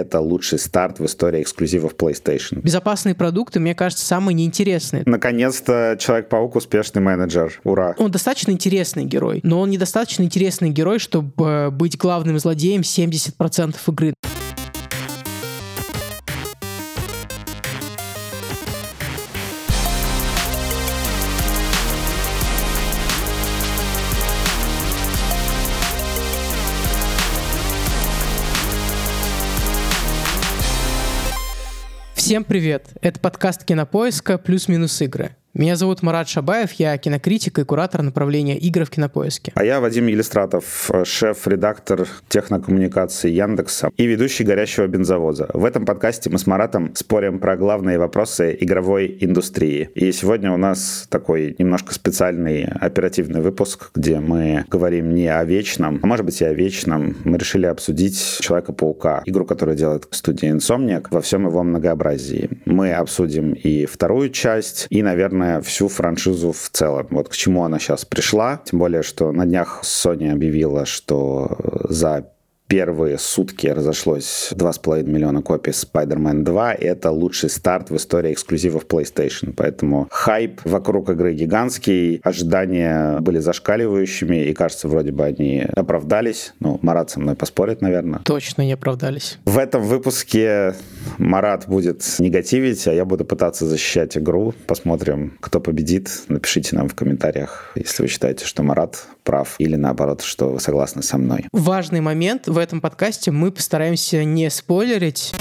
это лучший старт в истории эксклюзивов PlayStation. Безопасные продукты, мне кажется, самые неинтересные. Наконец-то Человек-паук успешный менеджер. Ура. Он достаточно интересный герой, но он недостаточно интересный герой, чтобы быть главным злодеем 70% игры. Всем привет! Это подкаст Кинопоиска «Плюс-минус игры». Меня зовут Марат Шабаев, я кинокритик и куратор направления игр в Кинопоиске. А я Вадим Елистратов, шеф-редактор технокоммуникации Яндекса и ведущий «Горящего бензовоза». В этом подкасте мы с Маратом спорим про главные вопросы игровой индустрии. И сегодня у нас такой немножко специальный оперативный выпуск, где мы говорим не о вечном, а может быть и о вечном. Мы решили обсудить Человека-паука, игру, которую делает студия Insomniac, во всем его многообразии. Мы обсудим и вторую часть, и, наверное, наверное, всю франшизу в целом. Вот к чему она сейчас пришла. Тем более, что на днях Sony объявила, что за первые сутки разошлось 2,5 миллиона копий Spider-Man 2, и это лучший старт в истории эксклюзивов PlayStation. Поэтому хайп вокруг игры гигантский, ожидания были зашкаливающими, и кажется, вроде бы они оправдались. Ну, Марат со мной поспорит, наверное. Точно не оправдались. В этом выпуске Марат будет негативить, а я буду пытаться защищать игру. Посмотрим, кто победит. Напишите нам в комментариях, если вы считаете, что Марат прав, или наоборот, что вы согласны со мной. Важный момент в этом подкасте мы постараемся не спойлерить.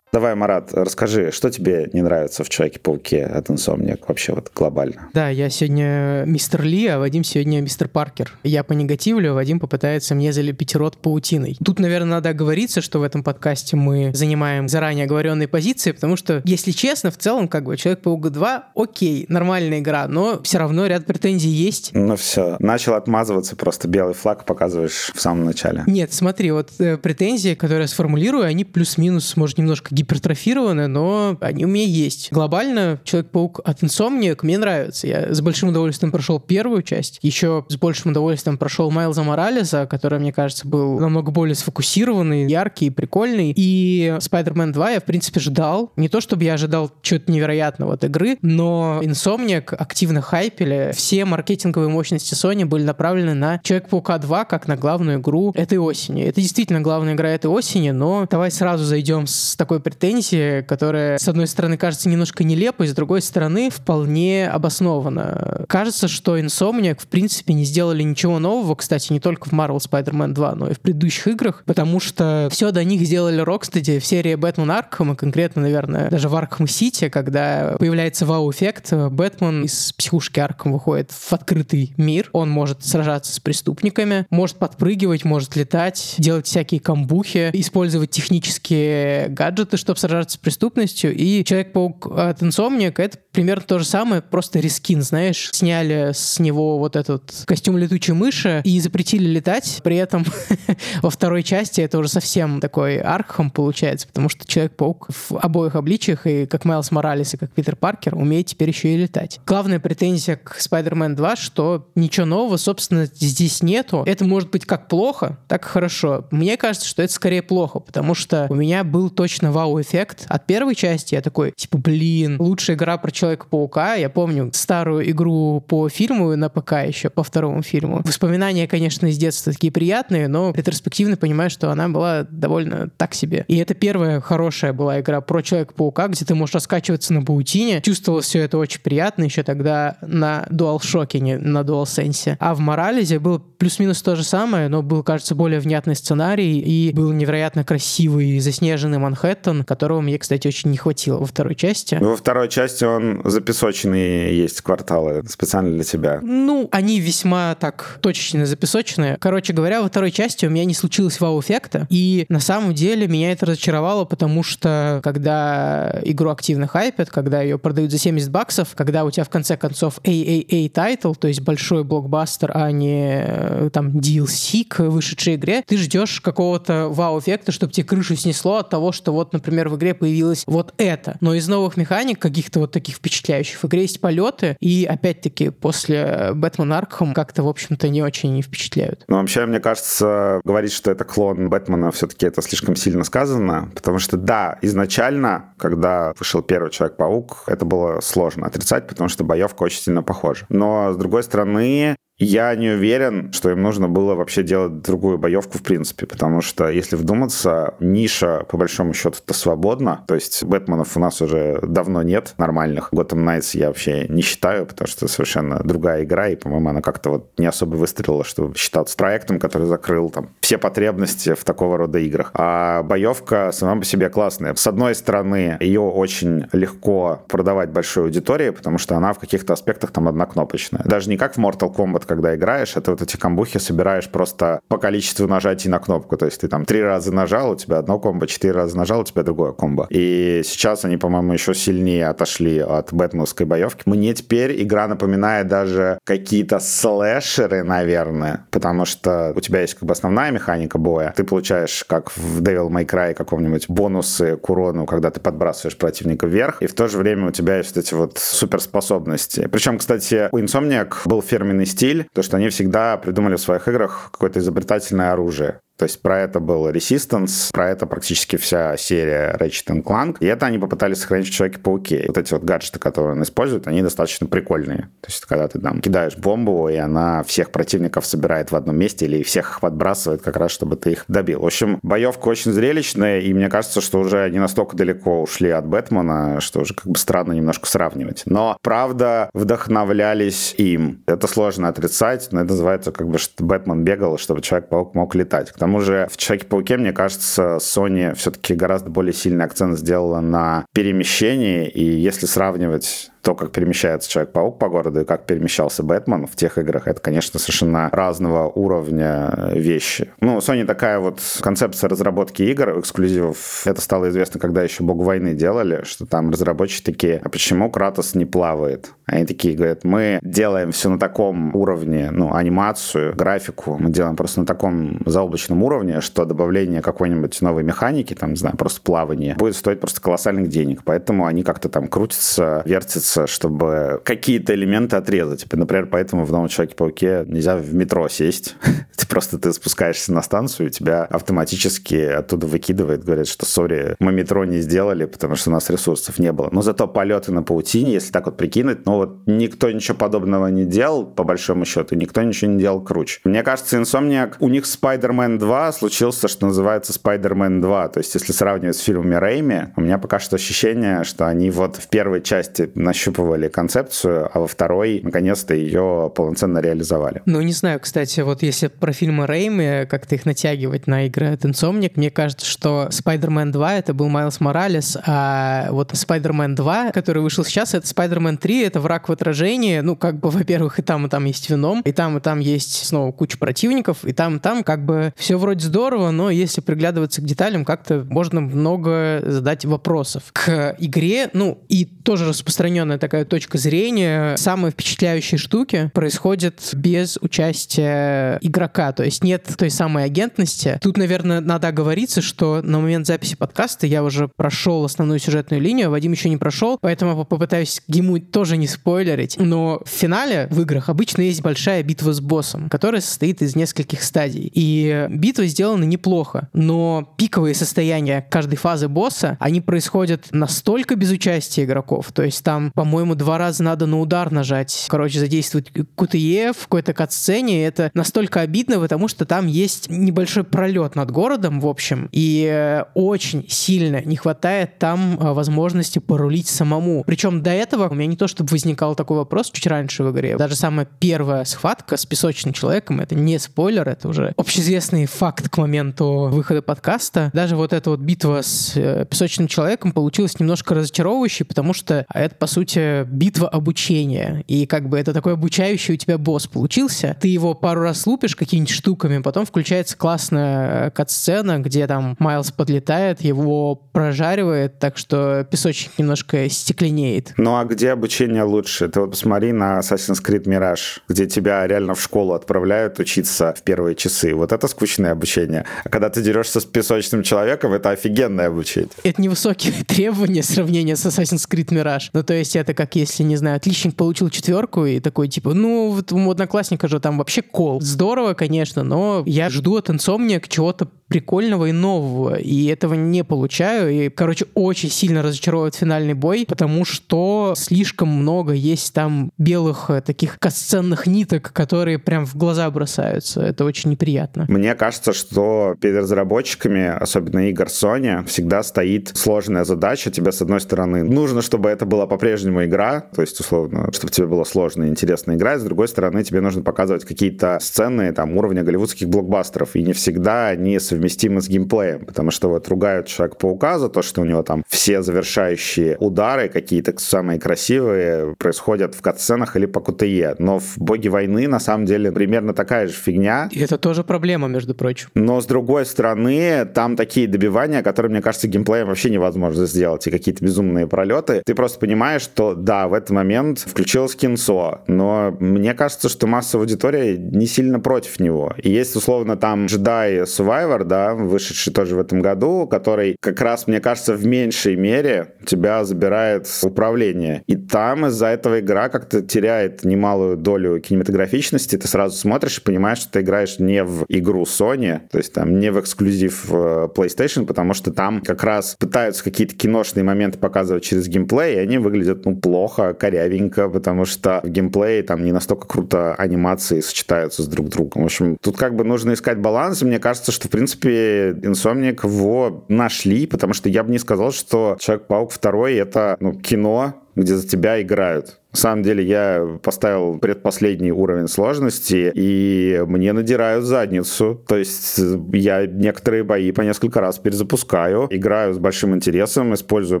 Давай, Марат, расскажи, что тебе не нравится в Человеке-пауке от Insomniac вообще вот глобально? Да, я сегодня мистер Ли, а Вадим сегодня мистер Паркер. Я по негативлю, а Вадим попытается мне залепить рот паутиной. Тут, наверное, надо оговориться, что в этом подкасте мы занимаем заранее оговоренные позиции, потому что, если честно, в целом, как бы, Человек-паук 2, окей, нормальная игра, но все равно ряд претензий есть. Ну все, начал отмазываться, просто белый флаг показываешь в самом начале. Нет, смотри, вот э, претензии, которые я сформулирую, они плюс-минус, может, немножко гипертрофированы, но они у меня есть. Глобально Человек-паук от Insomniac мне нравится. Я с большим удовольствием прошел первую часть. Еще с большим удовольствием прошел Майлза Моралеса, который, мне кажется, был намного более сфокусированный, яркий, прикольный. И Spider-Man 2 я, в принципе, ждал. Не то, чтобы я ожидал чего-то невероятного от игры, но Insomniac активно хайпили. Все маркетинговые мощности Sony были направлены на Человек-паука 2 как на главную игру этой осени. Это действительно главная игра этой осени, но давай сразу зайдем с такой претензии, которая, с одной стороны, кажется немножко нелепой, с другой стороны, вполне обоснованно. Кажется, что Insomniac, в принципе, не сделали ничего нового, кстати, не только в Marvel Spider-Man 2, но и в предыдущих играх, потому что все до них сделали Rocksteady в серии Бэтмен Аркхам, и конкретно, наверное, даже в Аркхам Сити, когда появляется вау-эффект, Бэтмен из психушки Аркхам выходит в открытый мир, он может сражаться с преступниками, может подпрыгивать, может летать, делать всякие камбухи, использовать технические гаджеты, чтобы сражаться с преступностью, и Человек-паук от Insomniac — это примерно то же самое, просто рескин, знаешь. Сняли с него вот этот костюм летучей мыши и запретили летать, при этом во второй части это уже совсем такой архам получается, потому что Человек-паук в обоих обличиях, и как Майлз Моралес, и как Питер Паркер, умеет теперь еще и летать. Главная претензия к Spider-Man 2, что ничего нового, собственно, здесь нету. Это может быть как плохо, так и хорошо. Мне кажется, что это скорее плохо, потому что у меня был точно вау-эффект от первой части. Я такой, типа, блин, лучшая игра про Человека-паука. Я помню старую игру по фильму на ПК еще, по второму фильму. Воспоминания, конечно, из детства такие приятные, но ретроспективно понимаю, что она была довольно так себе. И это первая хорошая была игра про Человека-паука, где ты можешь раскачиваться на паутине. Чувствовал все это очень приятно еще тогда на DualShock, не на DualSense. А в Моралесе был плюс-минус то же самое, но был, кажется, более внятный сценарий и был невероятно красивый заснеженный Манхэттен, которого мне, кстати, очень не хватило во второй части. Во второй части он запесоченный есть кварталы специально для тебя. Ну, они весьма так точечно запесоченные. Короче говоря, во второй части у меня не случилось вау-эффекта, и на самом деле меня это разочаровало, потому что когда игру активно хайпят, когда ее продают за 70 баксов, когда у тебя в конце концов AAA title, то есть большой блокбастер, а не э, там DLC к вышедшей игре, ты ждешь какого-то вау-эффекта, чтобы тебе крышу снесло от того, что вот, например, в игре появилось вот это. Но из новых механик, каких-то вот таких впечатляющих. В игре есть полеты, и опять-таки после Бэтмен Аркхам как-то, в общем-то, не очень впечатляют. Ну, вообще, мне кажется, говорить, что это клон Бэтмена, все-таки это слишком сильно сказано, потому что, да, изначально, когда вышел первый Человек-паук, это было сложно отрицать, потому что боевка очень сильно похожа. Но, с другой стороны, я не уверен, что им нужно было вообще делать другую боевку в принципе, потому что, если вдуматься, ниша, по большому счету-то свободна. То есть Бэтменов у нас уже давно нет нормальных. Gotham Knights я вообще не считаю, потому что совершенно другая игра, и, по-моему, она как-то вот не особо выстрелила, чтобы считаться проектом, который закрыл там все потребности в такого рода играх. А боевка сама по себе классная. С одной стороны, ее очень легко продавать большой аудитории, потому что она в каких-то аспектах там однокнопочная. Даже не как в Mortal Kombat, когда играешь, это вот эти камбухи собираешь просто по количеству нажатий на кнопку. То есть ты там три раза нажал, у тебя одно комбо, четыре раза нажал, у тебя другое комбо. И сейчас они, по-моему, еще сильнее отошли от бэтменовской боевки. Мне теперь игра напоминает даже какие-то слэшеры, наверное, потому что у тебя есть как бы основная механика боя. Ты получаешь, как в Devil May Cry каком-нибудь, бонусы к урону, когда ты подбрасываешь противника вверх, и в то же время у тебя есть вот эти вот суперспособности. Причем, кстати, у Insomniac был фирменный стиль, стиль, то, что они всегда придумали в своих играх какое-то изобретательное оружие. То есть про это был Resistance, про это практически вся серия Ratchet Clank. И это они попытались сохранить в Человеке-пауке. Вот эти вот гаджеты, которые он использует, они достаточно прикольные. То есть когда ты там кидаешь бомбу, и она всех противников собирает в одном месте или всех их подбрасывает как раз, чтобы ты их добил. В общем, боевка очень зрелищная, и мне кажется, что уже не настолько далеко ушли от Бэтмена, что уже как бы странно немножко сравнивать. Но, правда, вдохновлялись им. Это сложно отрицать, но это называется как бы, что Бэтмен бегал, чтобы Человек-паук мог летать тому же в Человеке-пауке, мне кажется, Sony все-таки гораздо более сильный акцент сделала на перемещении, и если сравнивать то, как перемещается Человек-паук по городу и как перемещался Бэтмен в тех играх, это, конечно, совершенно разного уровня вещи. Ну, Sony такая вот концепция разработки игр, эксклюзивов, это стало известно, когда еще Бог войны делали, что там разработчики такие, а почему Кратос не плавает? Они такие говорят, мы делаем все на таком уровне, ну, анимацию, графику, мы делаем просто на таком заоблачном уровне, что добавление какой-нибудь новой механики, там, не знаю, просто плавание, будет стоить просто колоссальных денег. Поэтому они как-то там крутятся, вертятся стараются, чтобы какие-то элементы отрезать. Например, поэтому в новом Человеке-пауке нельзя в метро сесть. ты просто ты спускаешься на станцию, и тебя автоматически оттуда выкидывает, говорят, что, сори, мы метро не сделали, потому что у нас ресурсов не было. Но зато полеты на паутине, если так вот прикинуть, ну вот никто ничего подобного не делал, по большому счету, никто ничего не делал круче. Мне кажется, Insomniac, у них Spider-Man 2 случился, что называется Spider-Man 2. То есть, если сравнивать с фильмами Рэйми, у меня пока что ощущение, что они вот в первой части насчет нащупывали концепцию, а во второй наконец-то ее полноценно реализовали. Ну, не знаю, кстати, вот если про фильмы Рэйми как-то их натягивать на игры от Insomniac, мне кажется, что Spider-Man 2 это был Майлз Моралес, а вот Spider-Man 2, который вышел сейчас, это Spider-Man 3, это враг в отражении. Ну, как бы, во-первых, и там, и там есть Веном, и там, и там есть снова куча противников, и там, и там как бы все вроде здорово, но если приглядываться к деталям, как-то можно много задать вопросов. К игре, ну, и тоже распространенная определенная такая точка зрения. Самые впечатляющие штуки происходят без участия игрока, то есть нет той самой агентности. Тут, наверное, надо оговориться, что на момент записи подкаста я уже прошел основную сюжетную линию, а Вадим еще не прошел, поэтому попытаюсь ему тоже не спойлерить. Но в финале в играх обычно есть большая битва с боссом, которая состоит из нескольких стадий. И битва сделана неплохо, но пиковые состояния каждой фазы босса, они происходят настолько без участия игроков, то есть там по по-моему, два раза надо на удар нажать. Короче, задействовать QTE в какой-то кат-сцене. Это настолько обидно, потому что там есть небольшой пролет над городом, в общем, и э, очень сильно не хватает там э, возможности порулить самому. Причем до этого у меня не то, чтобы возникал такой вопрос чуть раньше в игре. Даже самая первая схватка с песочным человеком, это не спойлер, это уже общеизвестный факт к моменту выхода подкаста. Даже вот эта вот битва с э, песочным человеком получилась немножко разочаровывающей, потому что это, по сути, сути, битва обучения. И как бы это такой обучающий у тебя босс получился. Ты его пару раз лупишь какими-нибудь штуками, потом включается классная кат-сцена, где там Майлз подлетает, его прожаривает, так что песочник немножко стекленеет. Ну а где обучение лучше? Ты вот посмотри на Assassin's Creed Mirage, где тебя реально в школу отправляют учиться в первые часы. Вот это скучное обучение. А когда ты дерешься с песочным человеком, это офигенное обучение. Это невысокие требования сравнения с Assassin's Creed Mirage. Ну то есть есть это как если, не знаю, отличник получил четверку и такой, типа, ну, вот у одноклассника же там вообще кол. Здорово, конечно, но я жду от Insomniac чего-то прикольного и нового, и этого не получаю, и, короче, очень сильно разочаровывает финальный бой, потому что слишком много есть там белых э, таких касценных ниток, которые прям в глаза бросаются. Это очень неприятно. Мне кажется, что перед разработчиками, особенно игр Sony, всегда стоит сложная задача. Тебе, с одной стороны, нужно, чтобы это была по-прежнему игра, то есть, условно, чтобы тебе было сложно и интересно играть, с другой стороны, тебе нужно показывать какие-то сцены там уровня голливудских блокбастеров, и не всегда они совместимы с геймплеем, потому что вот ругают Человека-паука за то, что у него там все завершающие удары какие-то самые красивые происходят в катсценах или по КТЕ, но в Боги войны на самом деле примерно такая же фигня. И это тоже проблема, между прочим. Но с другой стороны, там такие добивания, которые, мне кажется, геймплеем вообще невозможно сделать, и какие-то безумные пролеты. Ты просто понимаешь, что да, в этот момент включилось кинцо, но мне кажется, что массовая аудитория не сильно против него. И есть, условно, там Jedi Survivor, да, вышедший тоже в этом году, который как раз, мне кажется, в меньшей мере тебя забирает управление. И там из-за этого игра как-то теряет немалую долю кинематографичности. Ты сразу смотришь и понимаешь, что ты играешь не в игру Sony, то есть там не в эксклюзив э, PlayStation, потому что там как раз пытаются какие-то киношные моменты показывать через геймплей, и они выглядят, ну, плохо, корявенько, потому что в геймплее там не настолько круто анимации сочетаются с друг другом. В общем, тут как бы нужно искать баланс, мне кажется, что, в принципе, Insomniac его нашли, потому что я бы не сказал, что Человек-паук 2 это ну, кино, где за тебя играют. На самом деле я поставил предпоследний уровень сложности, и мне надирают задницу. То есть я некоторые бои по несколько раз перезапускаю, играю с большим интересом, использую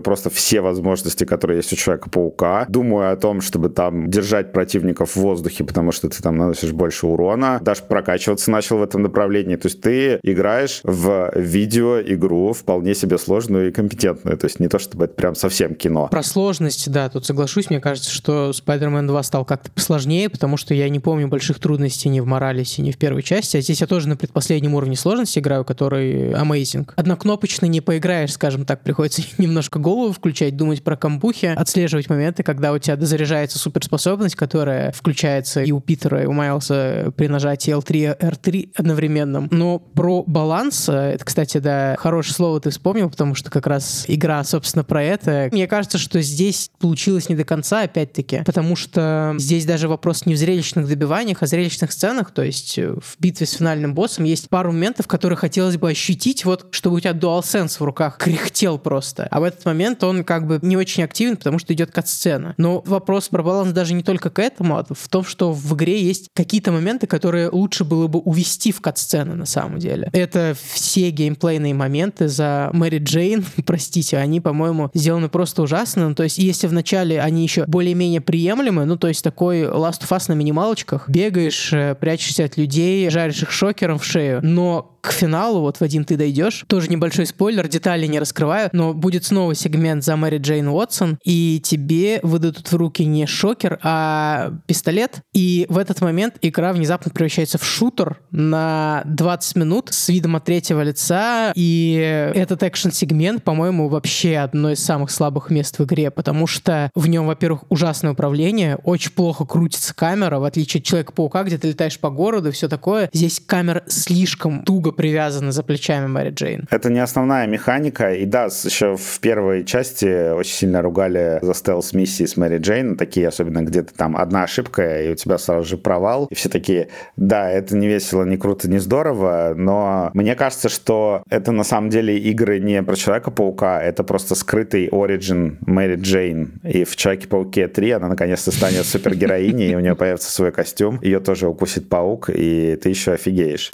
просто все возможности, которые есть у Человека-паука. Думаю о том, чтобы там держать противников в воздухе, потому что ты там наносишь больше урона. Даже прокачиваться начал в этом направлении. То есть ты играешь в видеоигру вполне себе сложную и компетентную. То есть не то, чтобы это прям совсем кино. Про сложность, да, тут соглашусь. Мне кажется, что Spider-Man 2 стал как-то посложнее, потому что я не помню больших трудностей ни в Моралисе, ни в первой части. А здесь я тоже на предпоследнем уровне сложности играю, который amazing. Однокнопочно не поиграешь, скажем так, приходится немножко голову включать, думать про камбухи, отслеживать моменты, когда у тебя дозаряжается суперспособность, которая включается и у Питера, и у Майлса при нажатии L3 R3 одновременно. Но про баланс, это, кстати, да, хорошее слово ты вспомнил, потому что как раз игра, собственно, про это. Мне кажется, что здесь получилось не до конца, опять-таки, потому что здесь даже вопрос не в зрелищных добиваниях, а в зрелищных сценах, то есть э, в битве с финальным боссом есть пару моментов, которые хотелось бы ощутить, вот, чтобы у тебя DualSense в руках кряхтел просто. А в этот момент он как бы не очень активен, потому что идет кат-сцена. Но вопрос про баланс даже не только к этому, а в том, что в игре есть какие-то моменты, которые лучше было бы увести в кат-сцены на самом деле. Это все геймплейные моменты за Мэри Джейн, простите, они, по-моему, сделаны просто ужасно. Ну, то есть, если вначале они еще более-менее приемлемы, ну, то есть такой Last of Us на минималочках, бегаешь, э, прячешься от людей, жаришь их шокером в шею, но к финалу, вот в один ты дойдешь, тоже небольшой спойлер, детали не раскрываю, но будет снова сегмент за Мэри Джейн Уотсон, и тебе выдадут в руки не шокер, а пистолет, и в этот момент игра внезапно превращается в шутер на 20 минут с видом от третьего лица, и этот экшен-сегмент, по-моему, вообще одно из самых слабых мест в игре, потому что в нем, во-первых, ужасное управление, очень плохо крутится камера, в отличие от Человека-паука, где ты летаешь по городу и все такое. Здесь камера слишком туго привязана за плечами Мэри Джейн. Это не основная механика. И да, еще в первой части очень сильно ругали за стелс-миссии с Мэри Джейн, такие особенно где-то там одна ошибка, и у тебя сразу же провал. И все такие, да, это не весело, не круто, не здорово, но мне кажется, что это на самом деле игры не про Человека-паука, это просто скрытый оригин Мэри Джейн. И в Человеке-пауке 3 она наконец-то станет супергероиней, и у нее появится свой костюм, ее тоже укусит паук, и ты еще офигеешь.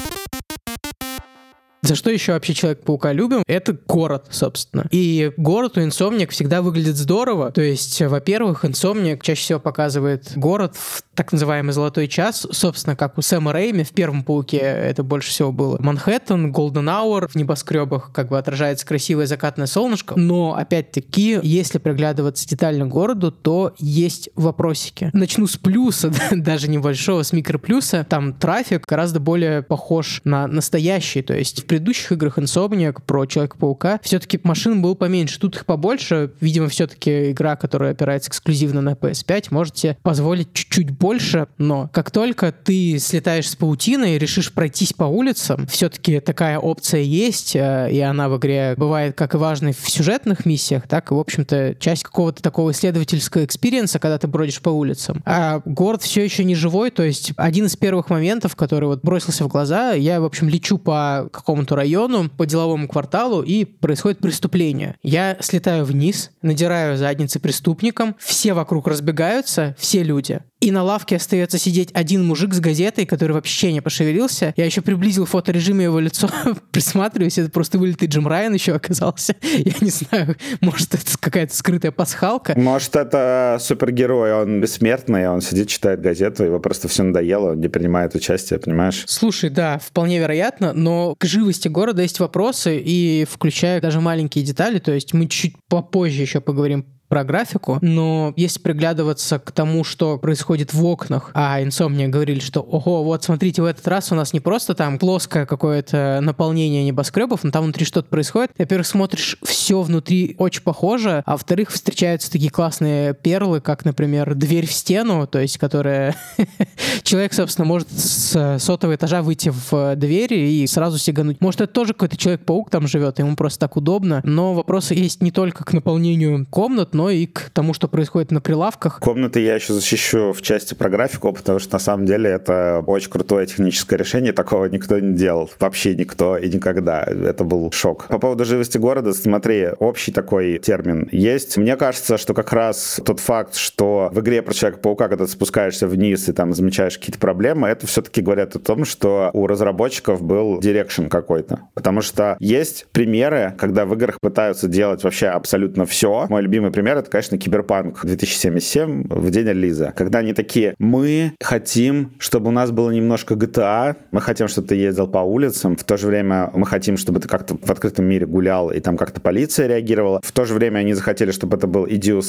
За что еще вообще Человек-паука любим? Это город, собственно. И город у Insomniac всегда выглядит здорово. То есть, во-первых, Insomniac чаще всего показывает город в так называемый золотой час, собственно, как у Сэма Рейми в первом Пауке это больше всего было. Манхэттен, Голден Hour в небоскребах как бы отражается красивое закатное солнышко, но опять-таки, если приглядываться детально к городу, то есть вопросики. Начну с плюса, даже небольшого, с микроплюса. Там трафик гораздо более похож на настоящий, то есть предыдущих играх Insomniac про Человека-паука все-таки машин был поменьше. Тут их побольше. Видимо, все-таки игра, которая опирается эксклюзивно на PS5, можете позволить чуть-чуть больше, но как только ты слетаешь с паутины и решишь пройтись по улицам, все-таки такая опция есть, э, и она в игре бывает как и важной в сюжетных миссиях, так и, в общем-то, часть какого-то такого исследовательского экспириенса, когда ты бродишь по улицам. А город все еще не живой, то есть один из первых моментов, который вот бросился в глаза, я, в общем, лечу по какому-то району, по деловому кварталу, и происходит преступление. Я слетаю вниз, надираю задницы преступникам, все вокруг разбегаются, все люди. И на лавке остается сидеть один мужик с газетой, который вообще не пошевелился. Я еще приблизил фоторежиме его лицо, присматриваюсь, это просто вылитый Джим Райан еще оказался. Я не знаю, может, это какая-то скрытая пасхалка. Может, это супергерой, он бессмертный, он сидит, читает газету, его просто все надоело, он не принимает участие, понимаешь? Слушай, да, вполне вероятно, но к живости города есть вопросы, и включая даже маленькие детали, то есть мы чуть попозже еще поговорим про графику, но если приглядываться к тому, что происходит в окнах, а Insomnia говорили, что ого, вот смотрите, в этот раз у нас не просто там плоское какое-то наполнение небоскребов, но там внутри что-то происходит. Во-первых, смотришь, все внутри очень похоже, а во-вторых, встречаются такие классные перлы, как, например, дверь в стену, то есть, которая... Человек, собственно, может с сотого этажа выйти в дверь и сразу сигануть. Может, это тоже какой-то Человек-паук там живет, ему просто так удобно, но вопросы есть не только к наполнению комнат, но и к тому, что происходит на прилавках. Комнаты я еще защищу в части про графику, потому что на самом деле это очень крутое техническое решение, такого никто не делал. Вообще никто и никогда. Это был шок. По поводу живости города, смотри, общий такой термин есть. Мне кажется, что как раз тот факт, что в игре про Человека-паука, когда ты спускаешься вниз и там замечаешь какие-то проблемы, это все-таки говорят о том, что у разработчиков был direction какой-то. Потому что есть примеры, когда в играх пытаются делать вообще абсолютно все. Мой любимый пример пример, это, конечно, Киберпанк 2077 в день релиза. Когда они такие, мы хотим, чтобы у нас было немножко GTA, мы хотим, чтобы ты ездил по улицам, в то же время мы хотим, чтобы ты как-то в открытом мире гулял, и там как-то полиция реагировала. В то же время они захотели, чтобы это был и Deus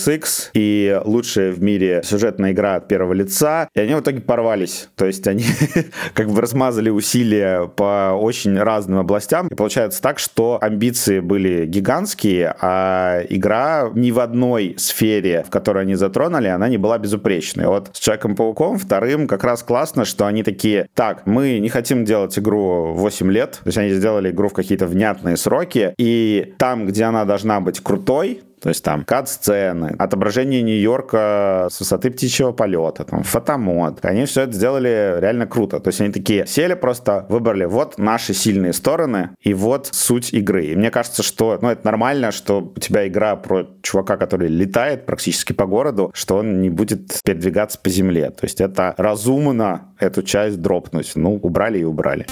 и лучшая в мире сюжетная игра от первого лица, и они в итоге порвались. То есть они как бы размазали усилия по очень разным областям, и получается так, что амбиции были гигантские, а игра ни в одной одной сфере, в которой они затронули, она не была безупречной. Вот с Человеком-пауком вторым как раз классно, что они такие, так, мы не хотим делать игру 8 лет, то есть они сделали игру в какие-то внятные сроки, и там, где она должна быть крутой, то есть там кат-сцены, отображение Нью-Йорка с высоты птичьего полета, там, photo mode. Они все это сделали реально круто. То есть они такие сели просто, выбрали вот наши сильные стороны и вот суть игры. И мне кажется, что ну, это нормально, что у тебя игра про чувака, который летает практически по городу, что он не будет передвигаться по земле. То есть это разумно эту часть дропнуть. Ну, убрали и убрали.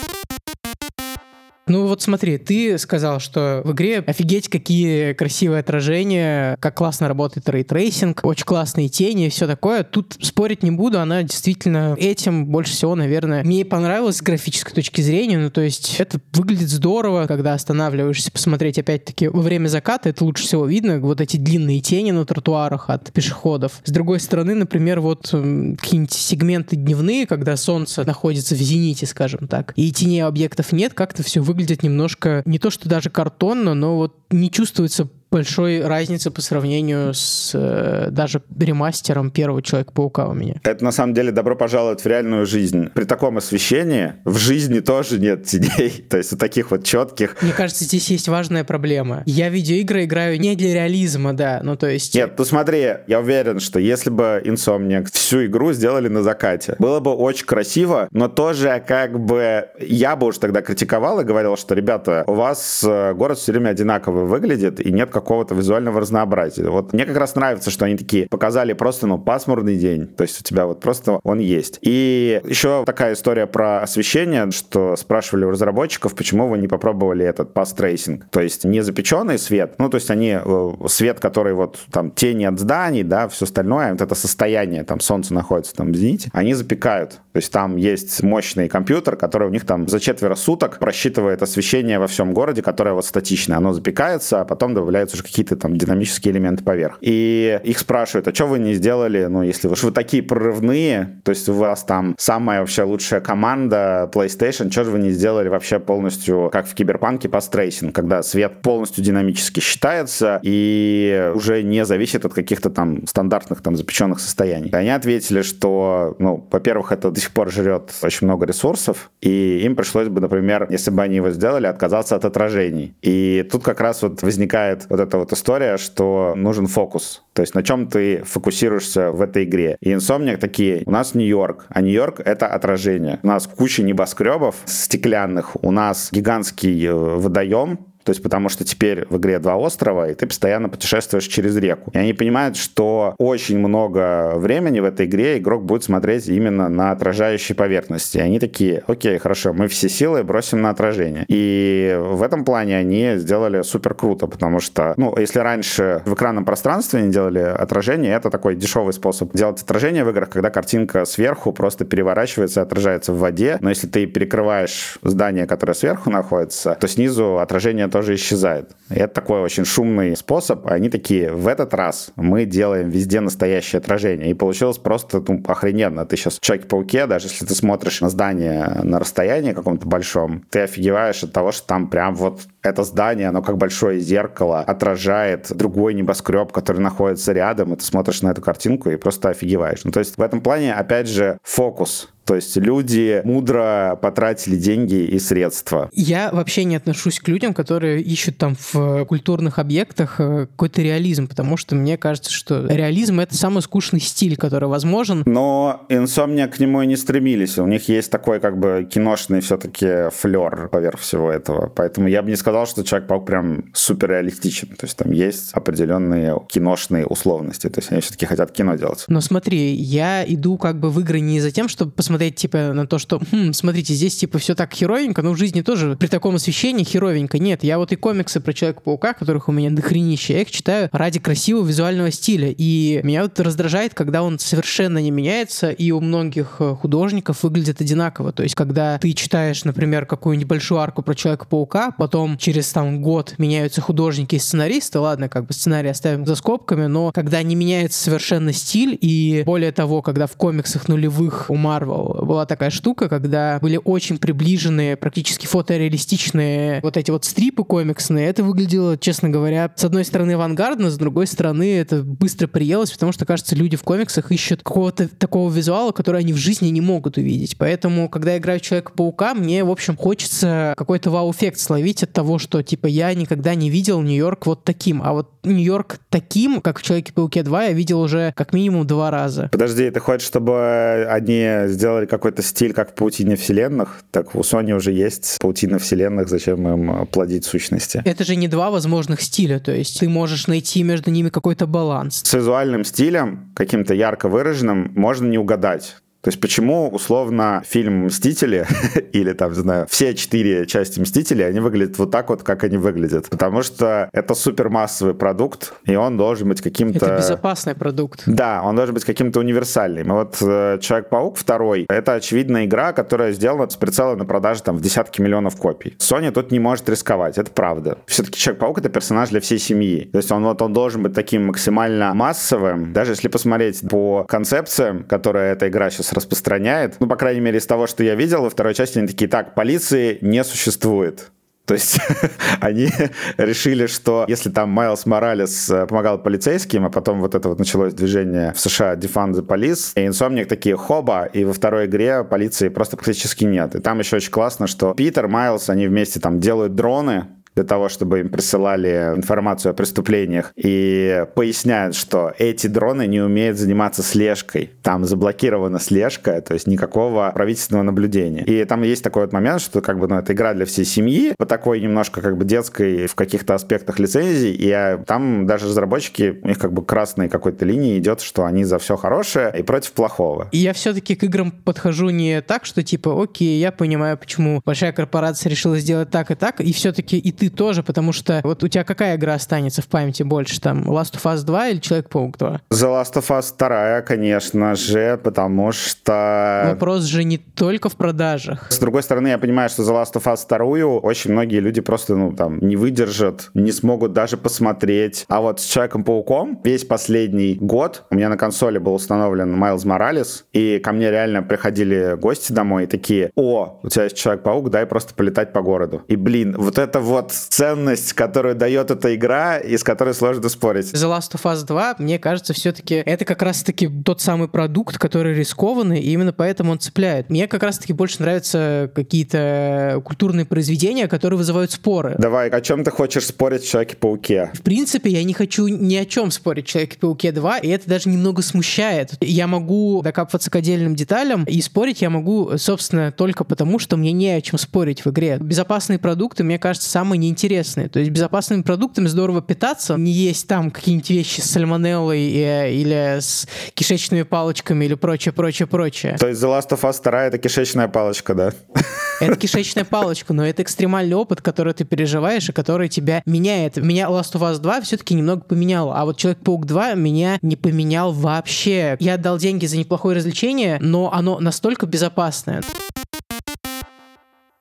Ну вот смотри, ты сказал, что в игре офигеть какие красивые отражения, как классно работает ray tracing, очень классные тени и все такое. Тут спорить не буду, она действительно этим больше всего, наверное, мне понравилось с графической точки зрения. Ну то есть это выглядит здорово, когда останавливаешься посмотреть опять-таки во время заката, это лучше всего видно, вот эти длинные тени на тротуарах от пешеходов. С другой стороны, например, вот какие-нибудь сегменты дневные, когда солнце находится в зените, скажем так, и теней объектов нет, как-то все выглядит выглядит немножко не то, что даже картонно, но вот не чувствуется большой разницы по сравнению с э, даже ремастером первого Человека-паука у меня. Это на самом деле добро пожаловать в реальную жизнь. При таком освещении в жизни тоже нет теней. То есть вот таких вот четких. Мне кажется, здесь есть важная проблема. Я видеоигры играю не для реализма, да. Ну, то есть... Нет, ну смотри, я уверен, что если бы Insomniac всю игру сделали на закате, было бы очень красиво, но тоже как бы я бы уж тогда критиковал и говорил, что, ребята, у вас э, город все время одинаково выглядит, и нет какого-то визуального разнообразия. Вот мне как раз нравится, что они такие показали просто, ну, пасмурный день, то есть у тебя вот просто он есть. И еще такая история про освещение, что спрашивали у разработчиков, почему вы не попробовали этот path tracing, то есть не запеченный свет, ну, то есть они, э, свет, который вот там тени от зданий, да, все остальное, вот это состояние, там солнце находится там в зените, они запекают. То есть там есть мощный компьютер, который у них там за четверо суток просчитывает освещение во всем городе, которое вот статичное. Оно запекается, а потом добавляет появляются уже какие-то там динамические элементы поверх. И их спрашивают, а что вы не сделали, ну, если вы, вы такие прорывные, то есть у вас там самая вообще лучшая команда PlayStation, что же вы не сделали вообще полностью, как в Киберпанке, path tracing, когда свет полностью динамически считается и уже не зависит от каких-то там стандартных там запеченных состояний. Они ответили, что, ну, во-первых, это до сих пор жрет очень много ресурсов, и им пришлось бы, например, если бы они его сделали, отказаться от отражений. И тут как раз вот возникает вот эта вот история, что нужен фокус. То есть на чем ты фокусируешься в этой игре. И Insomniac такие, у нас Нью-Йорк, а Нью-Йорк — это отражение. У нас куча небоскребов стеклянных, у нас гигантский э, водоем, то есть потому что теперь в игре два острова, и ты постоянно путешествуешь через реку. И они понимают, что очень много времени в этой игре игрок будет смотреть именно на отражающие поверхности. И они такие, окей, хорошо, мы все силы бросим на отражение. И в этом плане они сделали супер круто, потому что, ну, если раньше в экранном пространстве они делали отражение, это такой дешевый способ делать отражение в играх, когда картинка сверху просто переворачивается и отражается в воде. Но если ты перекрываешь здание, которое сверху находится, то снизу отражение тоже тоже исчезает. Это такой очень шумный способ. Они такие, в этот раз мы делаем везде настоящее отражение. И получилось просто ну, охрененно. Ты сейчас в Человеке-пауке, даже если ты смотришь на здание на расстоянии каком-то большом, ты офигеваешь от того, что там прям вот это здание, оно как большое зеркало, отражает другой небоскреб, который находится рядом, и ты смотришь на эту картинку и просто офигеваешь. Ну, то есть в этом плане, опять же, фокус то есть люди мудро потратили деньги и средства. Я вообще не отношусь к людям, которые ищут там в культурных объектах э, какой-то реализм, потому что мне кажется, что реализм — это самый скучный стиль, который возможен. Но Insomnia к нему и не стремились. У них есть такой как бы киношный все-таки флер поверх всего этого. Поэтому я бы не сказал, что Человек-паук прям супер реалистичен. То есть там есть определенные киношные условности. То есть они все-таки хотят кино делать. Но смотри, я иду как бы в игры не за тем, чтобы посмотреть смотреть, типа, на то, что, хм, смотрите, здесь, типа, все так херовенько, но в жизни тоже при таком освещении херовенько. Нет, я вот и комиксы про Человека-паука, которых у меня дохренища, я их читаю ради красивого визуального стиля. И меня вот раздражает, когда он совершенно не меняется, и у многих э, художников выглядит одинаково. То есть, когда ты читаешь, например, какую-нибудь большую арку про Человека-паука, потом через там год меняются художники и сценаристы, ладно, как бы сценарий оставим за скобками, но когда не меняется совершенно стиль, и более того, когда в комиксах нулевых у Marvel была такая штука, когда были очень приближенные, практически фотореалистичные вот эти вот стрипы комиксные. Это выглядело, честно говоря, с одной стороны авангардно, с другой стороны это быстро приелось, потому что, кажется, люди в комиксах ищут какого-то такого визуала, который они в жизни не могут увидеть. Поэтому, когда я играю Человека-паука, мне, в общем, хочется какой-то вау-эффект словить от того, что, типа, я никогда не видел Нью-Йорк вот таким. А вот Нью-Йорк таким, как в Человеке-пауке 2, я видел уже как минимум два раза. Подожди, ты хочешь, чтобы они сделали сделали какой-то стиль, как в паутине вселенных, так у Sony уже есть паутина вселенных, зачем им плодить сущности? Это же не два возможных стиля, то есть ты можешь найти между ними какой-то баланс. С визуальным стилем, каким-то ярко выраженным, можно не угадать. То есть почему, условно, фильм «Мстители» или, там, не знаю, все четыре части «Мстителей», они выглядят вот так вот, как они выглядят? Потому что это супермассовый продукт, и он должен быть каким-то... Это безопасный продукт. Да, он должен быть каким-то универсальным. И вот э, «Человек-паук» второй — это, очевидно, игра, которая сделана с прицелом на продаже там в десятки миллионов копий. Sony тут не может рисковать, это правда. Все-таки «Человек-паук» — это персонаж для всей семьи. То есть он вот он должен быть таким максимально массовым. Даже если посмотреть по концепциям, которые эта игра сейчас распространяет. Ну, по крайней мере, из того, что я видел, во второй части они такие, так, полиции не существует. То есть они решили, что если там Майлз Моралес э, помогал полицейским, а потом вот это вот началось движение в США Defund the Police, и Insomniac такие хоба, и во второй игре полиции просто практически нет. И там еще очень классно, что Питер, Майлз, они вместе там делают дроны, для того, чтобы им присылали информацию о преступлениях и поясняют, что эти дроны не умеют заниматься слежкой. Там заблокирована слежка, то есть никакого правительственного наблюдения. И там есть такой вот момент, что как бы, ну, это игра для всей семьи, по такой немножко как бы детской в каких-то аспектах лицензии, и а, там даже разработчики, у них как бы красной какой-то линии идет, что они за все хорошее и против плохого. И я все-таки к играм подхожу не так, что типа, окей, я понимаю, почему большая корпорация решила сделать так и так, и все-таки и ты ты тоже, потому что вот у тебя какая игра останется в памяти больше, там, Last of Us 2 или Человек-паук 2? The Last of Us 2, конечно же, потому что... Вопрос же не только в продажах. С другой стороны, я понимаю, что The Last of Us 2 очень многие люди просто, ну, там, не выдержат, не смогут даже посмотреть. А вот с Человеком-пауком весь последний год у меня на консоли был установлен Майлз Моралес, и ко мне реально приходили гости домой и такие, о, у тебя есть Человек-паук, дай просто полетать по городу. И, блин, вот это вот ценность, которую дает эта игра, и с которой сложно спорить. The Last of Us 2, мне кажется, все-таки это как раз-таки тот самый продукт, который рискованный, и именно поэтому он цепляет. Мне как раз-таки больше нравятся какие-то культурные произведения, которые вызывают споры. Давай, о чем ты хочешь спорить в Человеке-пауке? В принципе, я не хочу ни о чем спорить в Человеке-пауке 2, и это даже немного смущает. Я могу докапываться к отдельным деталям, и спорить я могу, собственно, только потому, что мне не о чем спорить в игре. Безопасные продукты, мне кажется, самые неинтересные. То есть безопасными продуктами здорово питаться, не есть там какие-нибудь вещи с сальмонеллой э, или с кишечными палочками или прочее, прочее, прочее. То есть The Last of Us 2 — это кишечная палочка, да? Это кишечная палочка, но это экстремальный опыт, который ты переживаешь и который тебя меняет. Меня Last of Us 2 все-таки немного поменял, а вот Человек-паук 2 меня не поменял вообще. Я отдал деньги за неплохое развлечение, но оно настолько безопасное.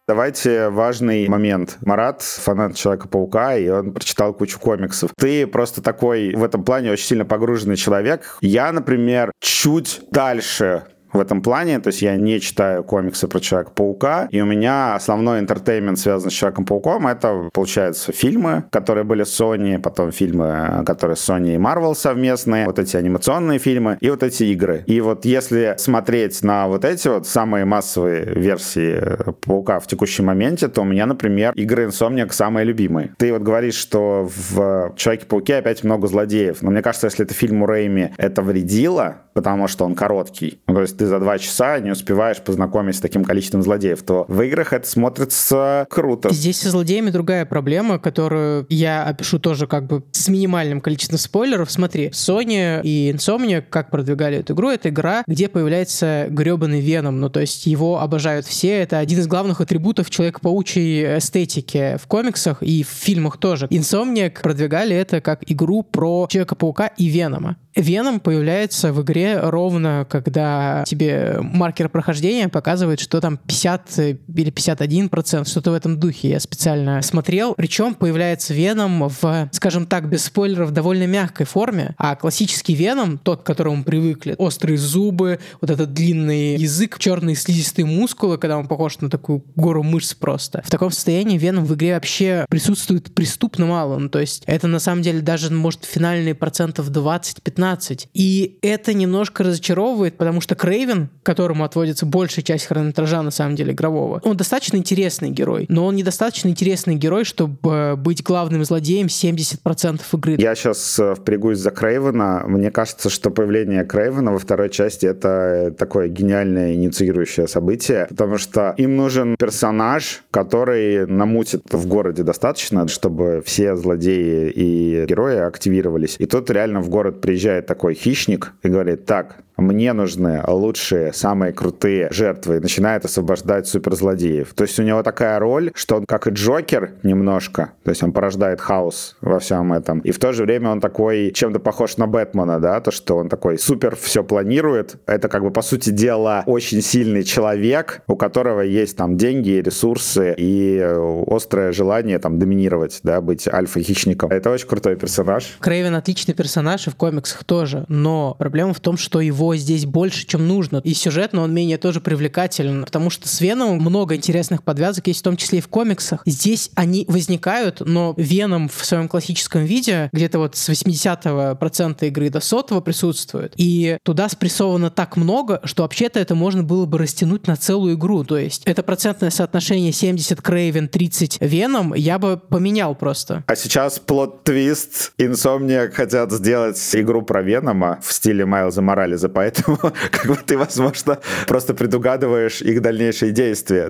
Давайте важный момент. Марат фанат Человека-паука, и он прочитал кучу комиксов. Ты просто такой в этом плане очень сильно погруженный человек. Я, например, чуть дальше в этом плане. То есть я не читаю комиксы про Человека-паука, и у меня основной интертеймент связан с Человеком-пауком. Это, получается, фильмы, которые были Sony, потом фильмы, которые Sony и Marvel совместные, вот эти анимационные фильмы и вот эти игры. И вот если смотреть на вот эти вот самые массовые версии Паука в текущем моменте, то у меня, например, игры Insomniac самые любимые. Ты вот говоришь, что в Человеке-пауке опять много злодеев, но мне кажется, если это фильм у Рэйми, это вредило, потому что он короткий. То есть ты за два часа не успеваешь познакомиться с таким количеством злодеев, то в играх это смотрится круто. Здесь со злодеями другая проблема, которую я опишу тоже как бы с минимальным количеством спойлеров. Смотри, Sony и Insomnia как продвигали эту игру, это игра, где появляется гребаный Веном, ну то есть его обожают все, это один из главных атрибутов человека-паучьей эстетики в комиксах и в фильмах тоже. Insomnia продвигали это как игру про Человека-паука и Венома. Веном появляется в игре ровно, когда тебе маркер прохождения показывает, что там 50 или 51 процент, что-то в этом духе. Я специально смотрел. Причем появляется Веном в, скажем так, без спойлеров, довольно мягкой форме. А классический Веном, тот, к которому привыкли, острые зубы, вот этот длинный язык, черные слизистые мускулы, когда он похож на такую гору мышц просто. В таком состоянии Веном в игре вообще присутствует преступно мало. Ну, то есть это на самом деле даже, может, финальные процентов 20-15 15. И это немножко разочаровывает, потому что Крейвен, которому отводится большая часть хронометража, на самом деле, игрового, он достаточно интересный герой, но он недостаточно интересный герой, чтобы быть главным злодеем 70% игры. Я сейчас э, впрягусь за Крейвена. Мне кажется, что появление Крейвена во второй части — это такое гениальное инициирующее событие, потому что им нужен персонаж, который намутит в городе достаточно, чтобы все злодеи и герои активировались. И тут реально в город приезжает приезжает такой хищник и говорит, так, мне нужны лучшие, самые крутые жертвы, и начинает освобождать суперзлодеев. То есть у него такая роль, что он как и Джокер немножко, то есть он порождает хаос во всем этом. И в то же время он такой чем-то похож на Бэтмена, да, то, что он такой супер все планирует. Это как бы, по сути дела, очень сильный человек, у которого есть там деньги, ресурсы и острое желание там доминировать, да, быть альфа-хищником. Это очень крутой персонаж. Крейвен отличный персонаж и в комиксах тоже, но проблема в том, что его здесь больше, чем нужно. И сюжетно он менее тоже привлекателен, потому что с Веном много интересных подвязок есть, в том числе и в комиксах. Здесь они возникают, но Веном в своем классическом виде где-то вот с 80-го процента игры до сотого присутствует. И туда спрессовано так много, что вообще-то это можно было бы растянуть на целую игру. То есть это процентное соотношение 70 Крейвен, 30 Веном я бы поменял просто. А сейчас плод-твист. Insomniac хотят сделать игру про Венома в стиле Майлза Морализа, поэтому как бы ты, возможно, просто предугадываешь их дальнейшие действия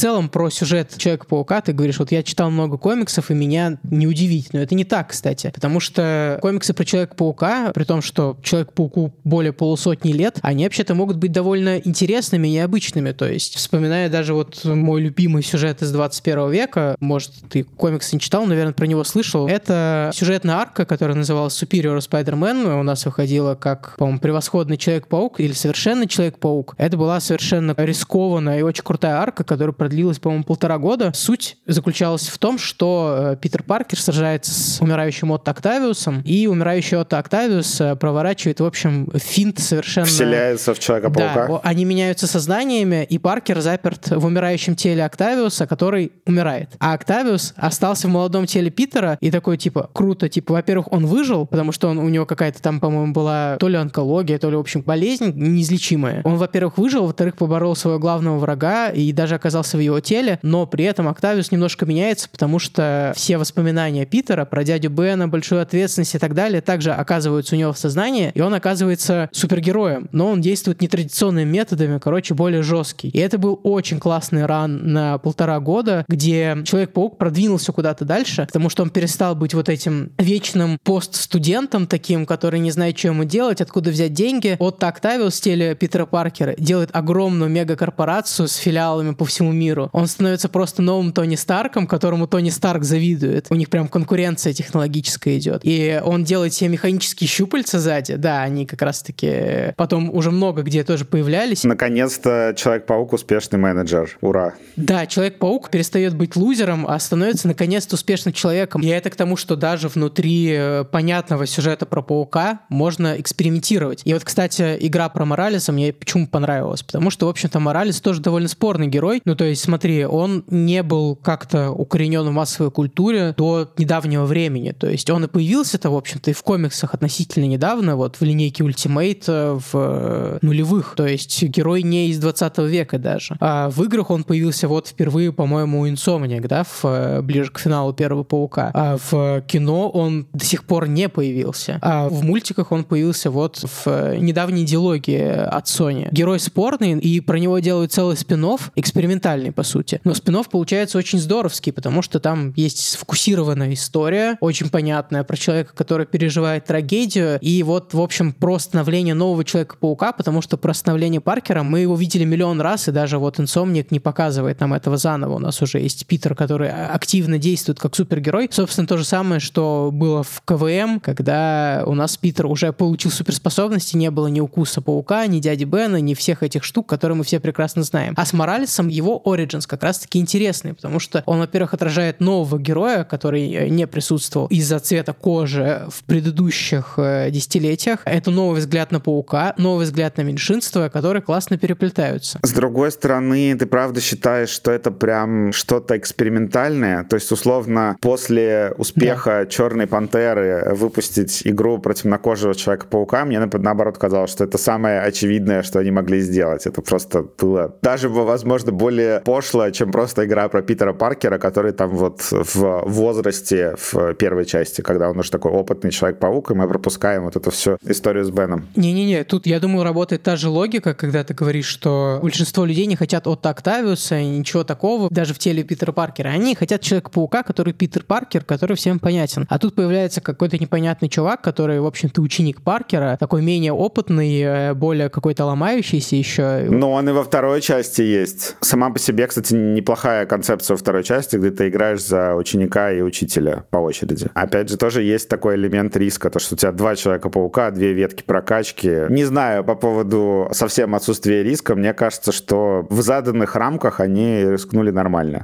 целом про сюжет Человека-паука ты говоришь, вот я читал много комиксов, и меня не удивить. Но это не так, кстати. Потому что комиксы про Человека-паука, при том, что Человек-пауку более полусотни лет, они вообще-то могут быть довольно интересными и необычными. То есть, вспоминая даже вот мой любимый сюжет из 21 века, может, ты комиксы не читал, наверное, про него слышал. Это сюжетная арка, которая называлась Superior Spider-Man. У нас выходила как, по-моему, превосходный Человек-паук или совершенно Человек-паук. Это была совершенно рискованная и очень крутая арка, которая продлилась, по-моему, полтора года. Суть заключалась в том, что э, Питер Паркер сражается с умирающим Отто Октавиусом, и умирающий Отто Октавиус проворачивает, в общем, финт совершенно... Вселяется в Человека-паука. Да, они меняются сознаниями, и Паркер заперт в умирающем теле Октавиуса, который умирает. А Октавиус остался в молодом теле Питера, и такой, типа, круто, типа, во-первых, он выжил, потому что он, у него какая-то там, по-моему, была то ли онкология, то ли, в общем, болезнь неизлечимая. Он, во-первых, выжил, во-вторых, поборол своего главного врага и даже оказался в его теле, но при этом Октавиус немножко меняется, потому что все воспоминания Питера про дядю Бена, большую ответственность и так далее также оказываются у него в сознании, и он оказывается супергероем, но он действует нетрадиционными методами, короче, более жесткий. И это был очень классный ран на полтора года, где Человек-паук продвинулся куда-то дальше, потому что он перестал быть вот этим вечным постстудентом таким, который не знает, что ему делать, откуда взять деньги. От Октавиус в стиле Питера Паркера делает огромную мегакорпорацию с филиалами по всему миру. Он становится просто новым Тони Старком, которому Тони Старк завидует. У них прям конкуренция технологическая идет. И он делает себе механические щупальца сзади. Да, они как раз-таки потом уже много где тоже появлялись. Наконец-то Человек-паук успешный менеджер. Ура. Да, Человек-паук перестает быть лузером, а становится наконец-то успешным человеком. И это к тому, что даже внутри э, понятного сюжета про паука можно экспериментировать. И вот, кстати, игра про Моралеса мне почему понравилась? Потому что, в общем-то, Моралес тоже довольно спорный герой. Ну, то есть, смотри, он не был как-то укоренен в массовой культуре до недавнего времени. То есть он и появился-то, в общем-то, и в комиксах относительно недавно, вот в линейке Ultimate э, в э, нулевых. То есть герой не из 20 века даже. А в играх он появился вот впервые, по-моему, у Insomniac, да, в, э, ближе к финалу первого Паука. А в кино он до сих пор не появился. А в мультиках он появился вот в недавней идеологии от Sony. Герой спорный, и про него делают целый спин экспериментальный, по сути. Но спин получается очень здоровский, потому что там есть сфокусированная история, очень понятная про человека, который переживает трагедию, и вот, в общем, про становление нового Человека-паука, потому что про становление Паркера мы его видели миллион раз, и даже вот Инсомник не показывает нам этого заново. У нас уже есть Питер, который активно действует как супергерой. Собственно, то же самое, что было в КВМ, когда у нас Питер уже получил суперспособности, не было ни укуса паука, ни дяди Бена, ни всех этих штук, которые мы все прекрасно знаем. А с Моралесом его Origins как раз-таки интересный, потому что он, во-первых, отражает нового героя, который э, не присутствовал из-за цвета кожи в предыдущих э, десятилетиях. Это новый взгляд на паука, новый взгляд на меньшинство, которые классно переплетаются. С другой стороны, ты правда считаешь, что это прям что-то экспериментальное? То есть, условно, после успеха да. Черной Пантеры выпустить игру про темнокожего Человека-паука, мне наоборот казалось, что это самое очевидное, что они могли сделать. Это просто было даже, возможно, более пошло, чем просто игра про Питера Паркера, который там вот в возрасте в первой части, когда он уже такой опытный Человек-паук, и мы пропускаем вот эту всю историю с Беном. Не-не-не, тут, я думаю, работает та же логика, когда ты говоришь, что большинство людей не хотят от Октавиуса, ничего такого, даже в теле Питера Паркера. Они хотят Человека-паука, который Питер Паркер, который всем понятен. А тут появляется какой-то непонятный чувак, который, в общем-то, ученик Паркера, такой менее опытный, э, более какой-то ломающийся еще. Но он и во второй части есть. Сама по себе, кстати, неплохая концепция второй части, где ты играешь за ученика и учителя по очереди. Опять же, тоже есть такой элемент риска, то, что у тебя два Человека-паука, две ветки прокачки. Не знаю по поводу совсем отсутствия риска, мне кажется, что в заданных рамках они рискнули нормально.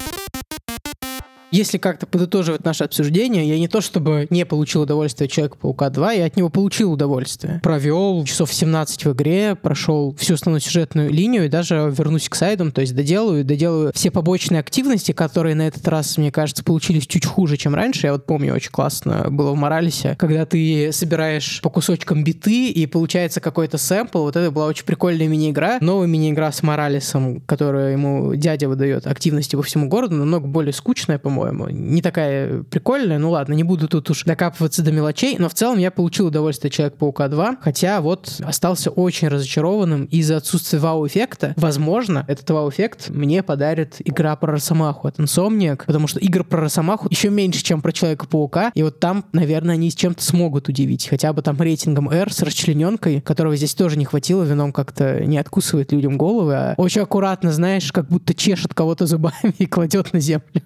Если как-то подытоживать наше обсуждение, я не то чтобы не получил удовольствие Человека-паука 2, я от него получил удовольствие. Провел часов 17 в игре, прошел всю основную сюжетную линию и даже вернусь к сайдам, то есть доделаю, доделаю все побочные активности, которые на этот раз, мне кажется, получились чуть хуже, чем раньше. Я вот помню, очень классно было в Моралисе, когда ты собираешь по кусочкам биты и получается какой-то сэмпл. Вот это была очень прикольная мини-игра. Новая мини-игра с Моралисом, которую ему дядя выдает активности по всему городу, намного более скучная, по-моему по-моему. Не такая прикольная, ну ладно, не буду тут уж докапываться до мелочей, но в целом я получил удовольствие Человек-паука 2, хотя вот остался очень разочарованным из-за отсутствия вау-эффекта. Возможно, этот вау-эффект мне подарит игра про Росомаху от Insomniac, потому что игр про Росомаху еще меньше, чем про Человека-паука, и вот там, наверное, они с чем-то смогут удивить. Хотя бы там рейтингом R с расчлененкой, которого здесь тоже не хватило, вином как-то не откусывает людям головы, а очень аккуратно, знаешь, как будто чешет кого-то зубами и кладет на землю.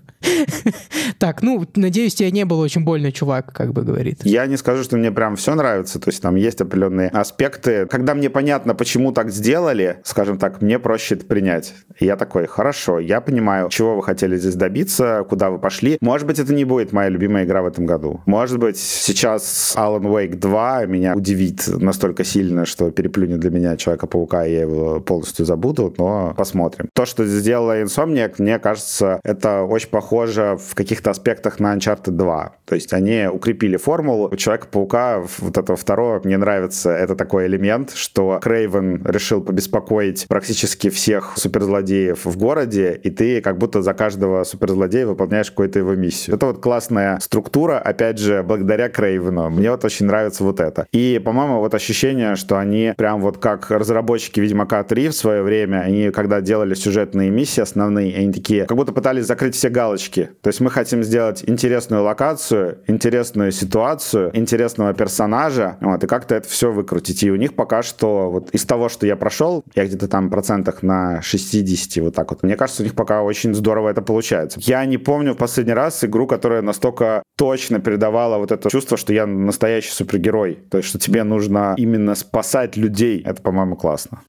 Так, ну, надеюсь, тебе не было очень больно, чувак, как бы говорит. Я не скажу, что мне прям все нравится, то есть там есть определенные аспекты. Когда мне понятно, почему так сделали, скажем так, мне проще это принять. Я такой, хорошо, я понимаю, чего вы хотели здесь добиться, куда вы пошли. Может быть, это не будет моя любимая игра в этом году. Может быть, сейчас Alan Wake 2 меня удивит настолько сильно, что переплюнет для меня Человека-паука, и я его полностью забуду, но посмотрим. То, что сделала Insomniac, мне кажется, это очень похоже в каких-то аспектах на Uncharted 2. То есть они укрепили формулу. У Человека-паука вот этого второго мне нравится. Это такой элемент, что Крейвен решил побеспокоить практически всех суперзлодеев в городе, и ты как будто за каждого суперзлодея выполняешь какую-то его миссию. Это вот классная структура, опять же, благодаря Крейвену. Мне вот очень нравится вот это. И, по-моему, вот ощущение, что они прям вот как разработчики Ведьмака 3 в свое время, они когда делали сюжетные миссии основные, они такие, как будто пытались закрыть все галочки. То есть мы хотим сделать интересную локацию, интересную ситуацию, интересного персонажа, вот, и как-то это все выкрутить. И у них пока что вот из того, что я прошел, я где-то там процентах на 60 вот так вот. Мне кажется, у них пока очень здорово это получается. Я не помню в последний раз игру, которая настолько точно передавала вот это чувство, что я настоящий супергерой. То есть, что тебе нужно именно спасать людей. Это, по-моему, классно.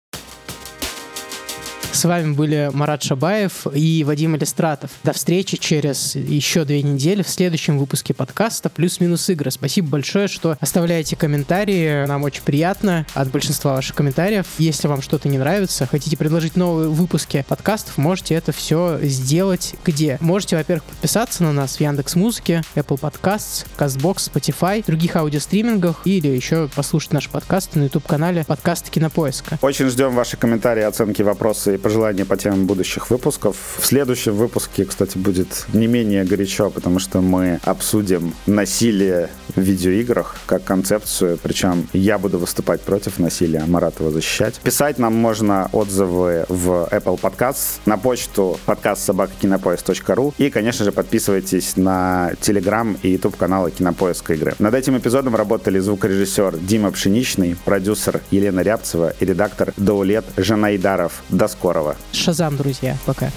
С вами были Марат Шабаев и Вадим Алистратов. До встречи через еще две недели в следующем выпуске подкаста «Плюс-минус игры». Спасибо большое, что оставляете комментарии. Нам очень приятно от большинства ваших комментариев. Если вам что-то не нравится, хотите предложить новые выпуски подкастов, можете это все сделать где? Можете, во-первых, подписаться на нас в Яндекс Музыке, Apple Podcasts, CastBox, Spotify, других аудиостримингах или еще послушать наши подкасты на YouTube-канале подкасты Кинопоиска. Очень ждем ваши комментарии, оценки, вопросы пожелания по темам будущих выпусков. В следующем выпуске, кстати, будет не менее горячо, потому что мы обсудим насилие в видеоиграх как концепцию, причем я буду выступать против насилия, Марат его защищать. Писать нам можно отзывы в Apple Podcasts, на почту подкаст собакакинопоиск.ру и, конечно же, подписывайтесь на Telegram и YouTube каналы Кинопоиска игры. Над этим эпизодом работали звукорежиссер Дима Пшеничный, продюсер Елена Рябцева и редактор Даулет Жанайдаров. До скорого! Шазам, друзья. Пока.